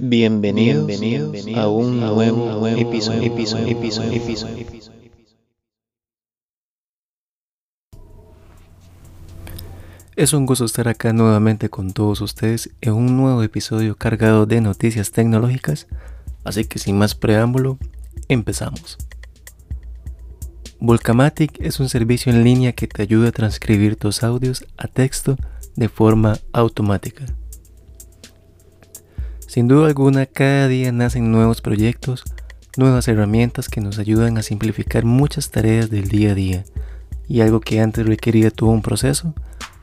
Bienvenidos, Bienvenidos a un nuevo, nuevo episodio, episodio, episodio, episodio, episodio. Es un gusto estar acá nuevamente con todos ustedes en un nuevo episodio cargado de noticias tecnológicas, así que sin más preámbulo, empezamos. Volcamatic es un servicio en línea que te ayuda a transcribir tus audios a texto de forma automática. Sin duda alguna, cada día nacen nuevos proyectos, nuevas herramientas que nos ayudan a simplificar muchas tareas del día a día. Y algo que antes requería todo un proceso,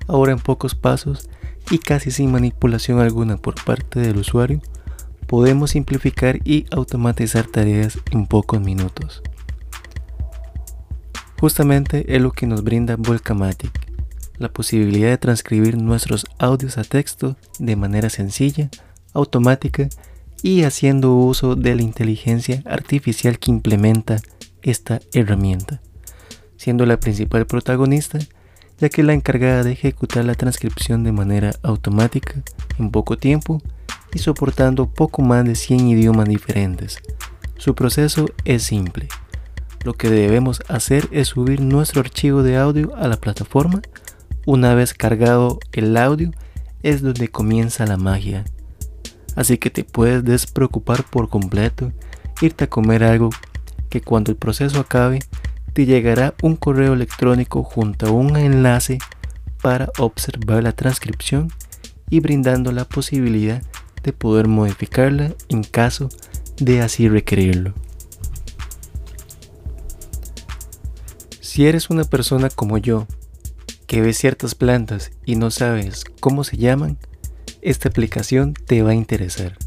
ahora en pocos pasos y casi sin manipulación alguna por parte del usuario, podemos simplificar y automatizar tareas en pocos minutos. Justamente es lo que nos brinda Volcamatic, la posibilidad de transcribir nuestros audios a texto de manera sencilla, automática y haciendo uso de la inteligencia artificial que implementa esta herramienta, siendo la principal protagonista ya que la encargada de ejecutar la transcripción de manera automática en poco tiempo y soportando poco más de 100 idiomas diferentes. Su proceso es simple. Lo que debemos hacer es subir nuestro archivo de audio a la plataforma. Una vez cargado el audio es donde comienza la magia Así que te puedes despreocupar por completo, irte a comer algo que cuando el proceso acabe te llegará un correo electrónico junto a un enlace para observar la transcripción y brindando la posibilidad de poder modificarla en caso de así requerirlo. Si eres una persona como yo, que ve ciertas plantas y no sabes cómo se llaman, esta aplicación te va a interesar.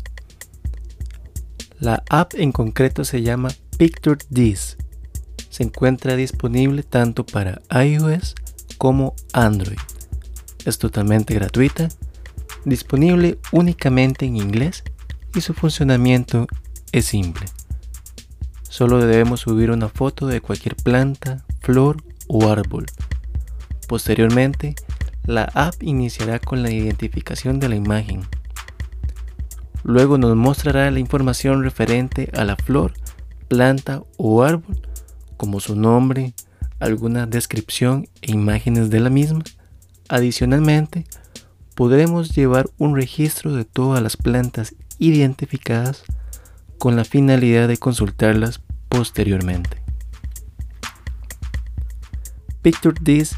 La app en concreto se llama Picture This. Se encuentra disponible tanto para iOS como Android. Es totalmente gratuita, disponible únicamente en inglés y su funcionamiento es simple. Solo debemos subir una foto de cualquier planta, flor o árbol. Posteriormente, la app iniciará con la identificación de la imagen. Luego nos mostrará la información referente a la flor, planta o árbol, como su nombre, alguna descripción e imágenes de la misma. Adicionalmente, podremos llevar un registro de todas las plantas identificadas con la finalidad de consultarlas posteriormente. Picture This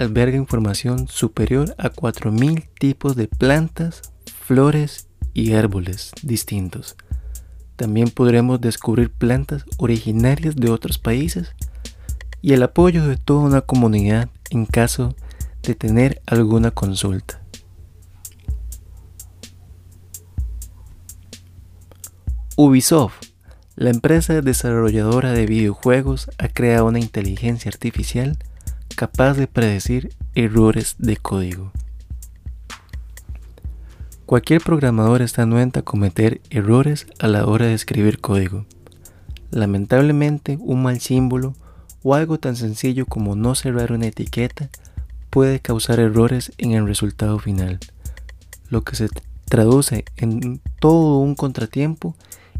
alberga información superior a 4.000 tipos de plantas, flores y árboles distintos. También podremos descubrir plantas originarias de otros países y el apoyo de toda una comunidad en caso de tener alguna consulta. Ubisoft, la empresa desarrolladora de videojuegos, ha creado una inteligencia artificial capaz de predecir errores de código. Cualquier programador está anuente a cometer errores a la hora de escribir código. Lamentablemente, un mal símbolo o algo tan sencillo como no cerrar una etiqueta puede causar errores en el resultado final, lo que se traduce en todo un contratiempo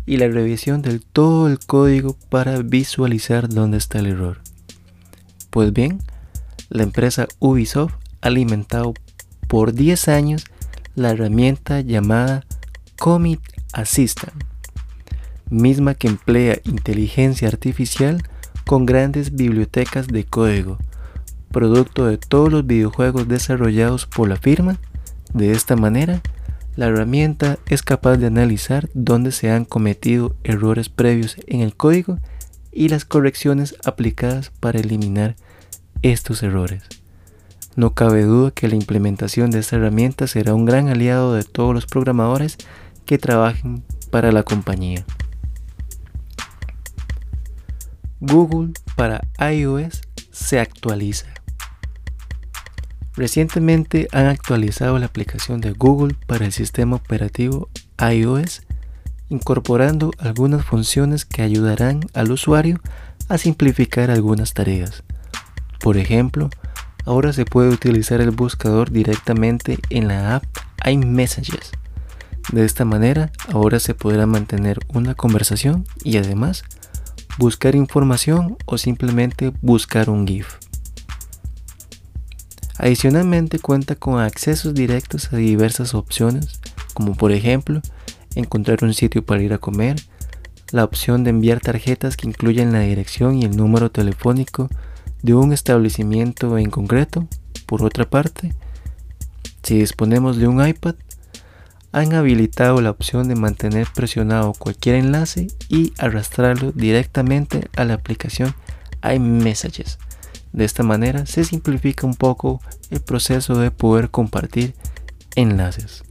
y la revisión del todo el código para visualizar dónde está el error. Pues bien, la empresa Ubisoft ha alimentado por 10 años la herramienta llamada Commit Assistant, misma que emplea inteligencia artificial con grandes bibliotecas de código, producto de todos los videojuegos desarrollados por la firma. De esta manera, la herramienta es capaz de analizar dónde se han cometido errores previos en el código y las correcciones aplicadas para eliminar estos errores. No cabe duda que la implementación de esta herramienta será un gran aliado de todos los programadores que trabajen para la compañía. Google para iOS se actualiza. Recientemente han actualizado la aplicación de Google para el sistema operativo iOS, incorporando algunas funciones que ayudarán al usuario a simplificar algunas tareas. Por ejemplo, ahora se puede utilizar el buscador directamente en la app iMessages, De esta manera, ahora se podrá mantener una conversación y además buscar información o simplemente buscar un GIF. Adicionalmente cuenta con accesos directos a diversas opciones, como por ejemplo encontrar un sitio para ir a comer, la opción de enviar tarjetas que incluyen la dirección y el número telefónico de un establecimiento en concreto. Por otra parte, si disponemos de un iPad, han habilitado la opción de mantener presionado cualquier enlace y arrastrarlo directamente a la aplicación iMessages. De esta manera se simplifica un poco el proceso de poder compartir enlaces.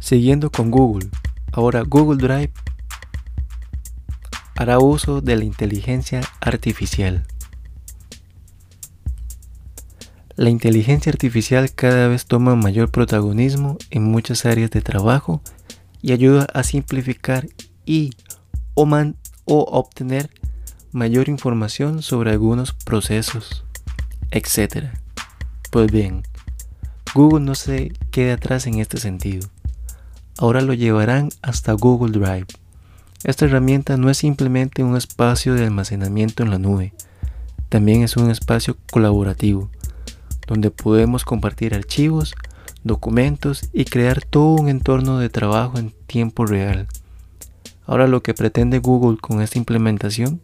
Siguiendo con Google, ahora Google Drive hará uso de la inteligencia artificial. La inteligencia artificial cada vez toma mayor protagonismo en muchas áreas de trabajo y ayuda a simplificar y o, o obtener mayor información sobre algunos procesos, etc. Pues bien, Google no se queda atrás en este sentido. Ahora lo llevarán hasta Google Drive. Esta herramienta no es simplemente un espacio de almacenamiento en la nube, también es un espacio colaborativo donde podemos compartir archivos, documentos y crear todo un entorno de trabajo en tiempo real. Ahora lo que pretende Google con esta implementación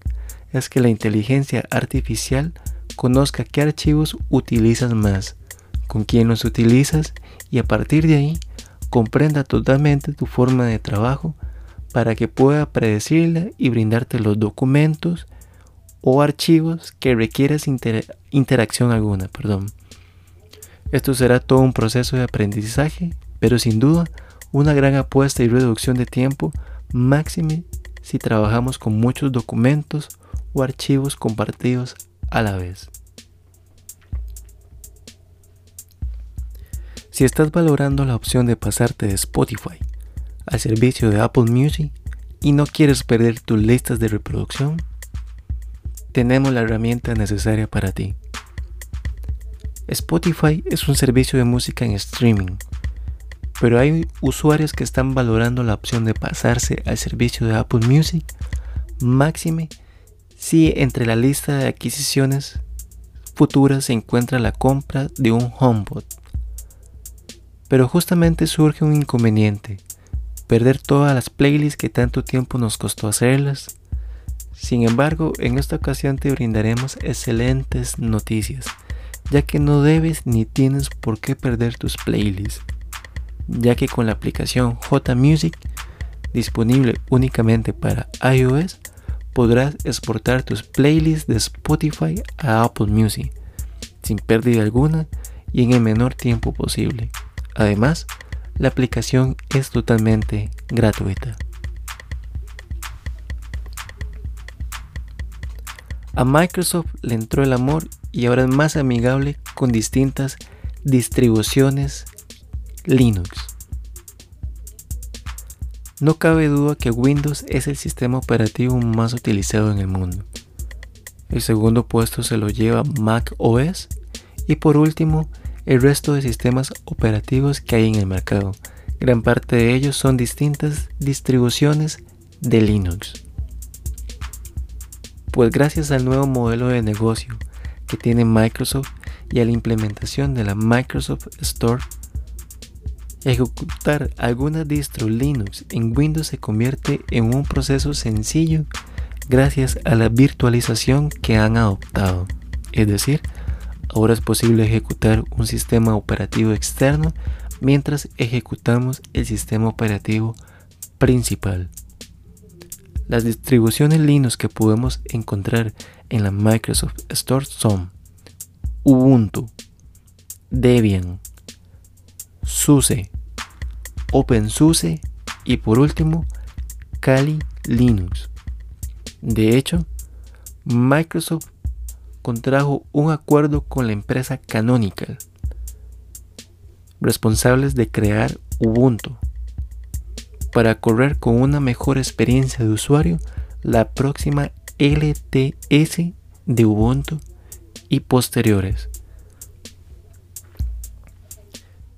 es que la inteligencia artificial conozca qué archivos utilizas más, con quién los utilizas y a partir de ahí comprenda totalmente tu forma de trabajo para que pueda predecirla y brindarte los documentos o archivos que requieras interacción alguna. Perdón. Esto será todo un proceso de aprendizaje, pero sin duda una gran apuesta y reducción de tiempo, máxime si trabajamos con muchos documentos o archivos compartidos a la vez. Si estás valorando la opción de pasarte de Spotify al servicio de Apple Music y no quieres perder tus listas de reproducción, tenemos la herramienta necesaria para ti. Spotify es un servicio de música en streaming, pero hay usuarios que están valorando la opción de pasarse al servicio de Apple Music, máxime si entre la lista de adquisiciones futuras se encuentra la compra de un HomePod. Pero justamente surge un inconveniente, perder todas las playlists que tanto tiempo nos costó hacerlas. Sin embargo, en esta ocasión te brindaremos excelentes noticias ya que no debes ni tienes por qué perder tus playlists, ya que con la aplicación JMusic disponible únicamente para iOS podrás exportar tus playlists de Spotify a Apple Music sin pérdida alguna y en el menor tiempo posible. Además, la aplicación es totalmente gratuita. A Microsoft le entró el amor y ahora es más amigable con distintas distribuciones Linux. No cabe duda que Windows es el sistema operativo más utilizado en el mundo. El segundo puesto se lo lleva Mac OS y por último el resto de sistemas operativos que hay en el mercado. Gran parte de ellos son distintas distribuciones de Linux. Pues gracias al nuevo modelo de negocio que tiene Microsoft y a la implementación de la Microsoft Store, ejecutar alguna distro Linux en Windows se convierte en un proceso sencillo gracias a la virtualización que han adoptado. Es decir, ahora es posible ejecutar un sistema operativo externo mientras ejecutamos el sistema operativo principal. Las distribuciones Linux que podemos encontrar en la Microsoft Store son Ubuntu, Debian, SUSE, OpenSUSE y por último Kali Linux. De hecho, Microsoft contrajo un acuerdo con la empresa Canonical, responsables de crear Ubuntu, para correr con una mejor experiencia de usuario la próxima LTS de Ubuntu y posteriores.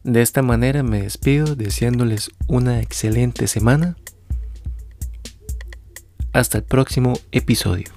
De esta manera me despido deseándoles una excelente semana. Hasta el próximo episodio.